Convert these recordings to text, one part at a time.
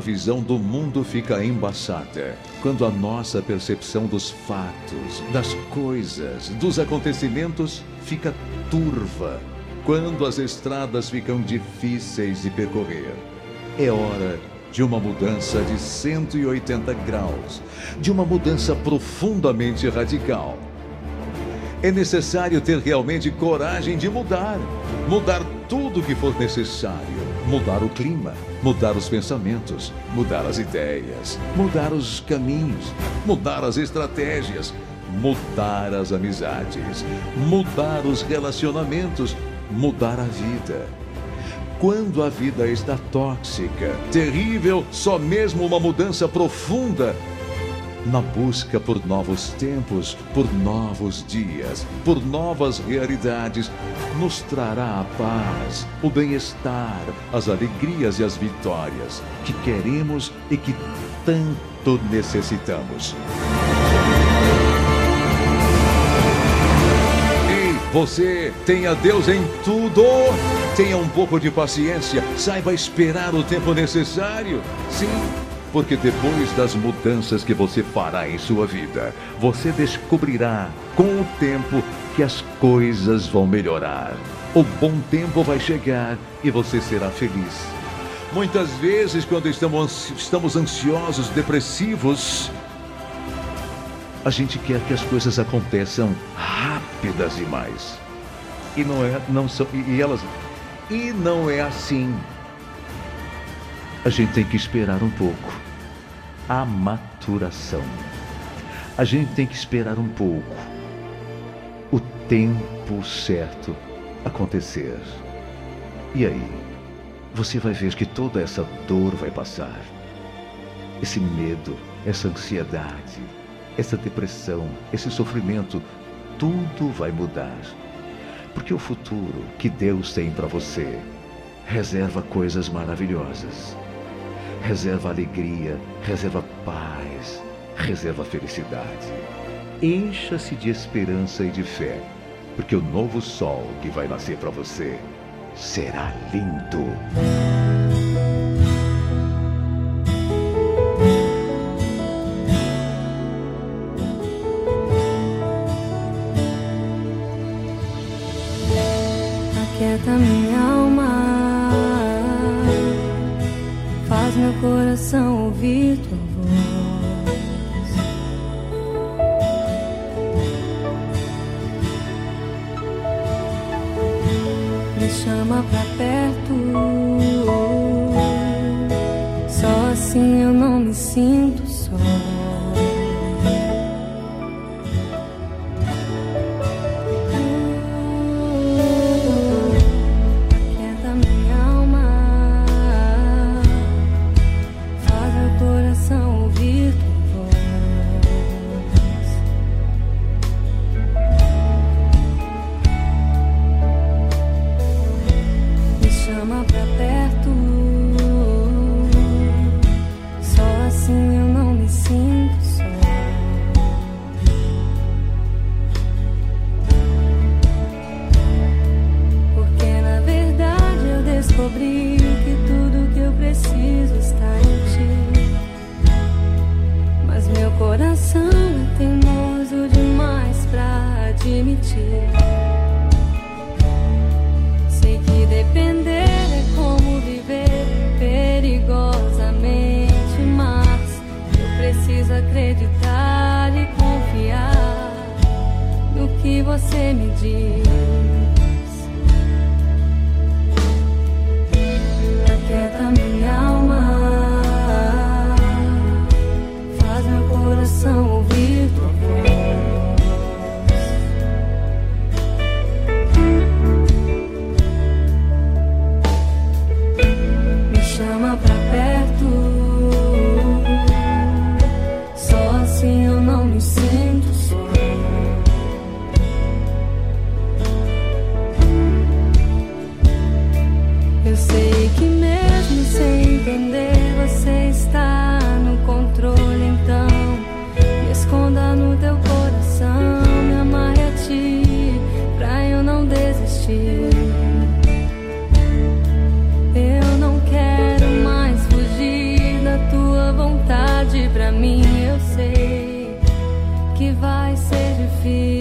a visão do mundo fica embaçada, quando a nossa percepção dos fatos, das coisas, dos acontecimentos fica turva, quando as estradas ficam difíceis de percorrer, é hora de uma mudança de 180 graus, de uma mudança profundamente radical. É necessário ter realmente coragem de mudar, mudar tudo que for necessário, mudar o clima, mudar os pensamentos, mudar as ideias, mudar os caminhos, mudar as estratégias, mudar as amizades, mudar os relacionamentos, mudar a vida. Quando a vida está tóxica, terrível, só mesmo uma mudança profunda na busca por novos tempos, por novos dias, por novas realidades, nos trará a paz, o bem-estar, as alegrias e as vitórias que queremos e que tanto necessitamos. Ei, você tenha Deus em tudo. Tenha um pouco de paciência, saiba esperar o tempo necessário. Sim, porque depois das mudanças que você fará em sua vida, você descobrirá com o tempo que as coisas vão melhorar. O bom tempo vai chegar e você será feliz. Muitas vezes, quando estamos, estamos ansiosos, depressivos, a gente quer que as coisas aconteçam rápidas demais. E não é, não são, e elas e não é assim. A gente tem que esperar um pouco. A maturação. A gente tem que esperar um pouco. O tempo certo acontecer. E aí? Você vai ver que toda essa dor vai passar. Esse medo, essa ansiedade, essa depressão, esse sofrimento, tudo vai mudar. Porque o futuro que Deus tem para você reserva coisas maravilhosas. Reserva alegria, reserva paz, reserva felicidade. Encha-se de esperança e de fé, porque o novo sol que vai nascer para você será lindo. Aquieta minha alma, meu coração ouvir tua voz. Me chama pra perto, sei que mesmo sem entender você está no controle, então me esconda no teu coração, me amarre a ti pra eu não desistir. Eu não quero mais fugir da tua vontade, pra mim eu sei que vai ser difícil.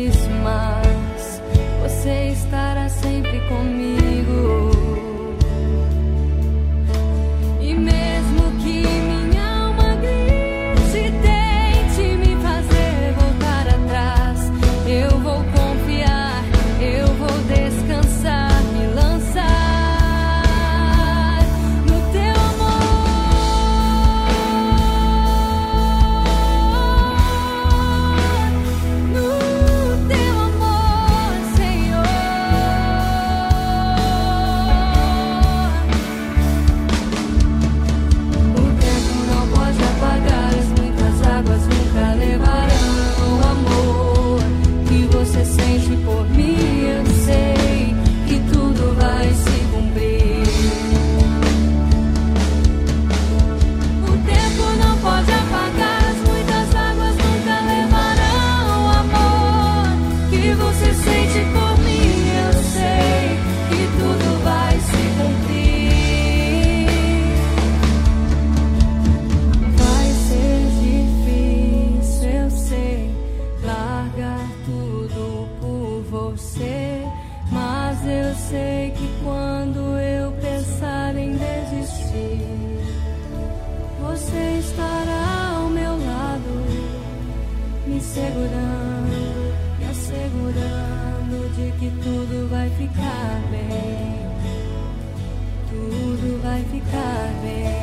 you assegurando, me assegurando de que tudo vai ficar bem. Tudo vai ficar bem.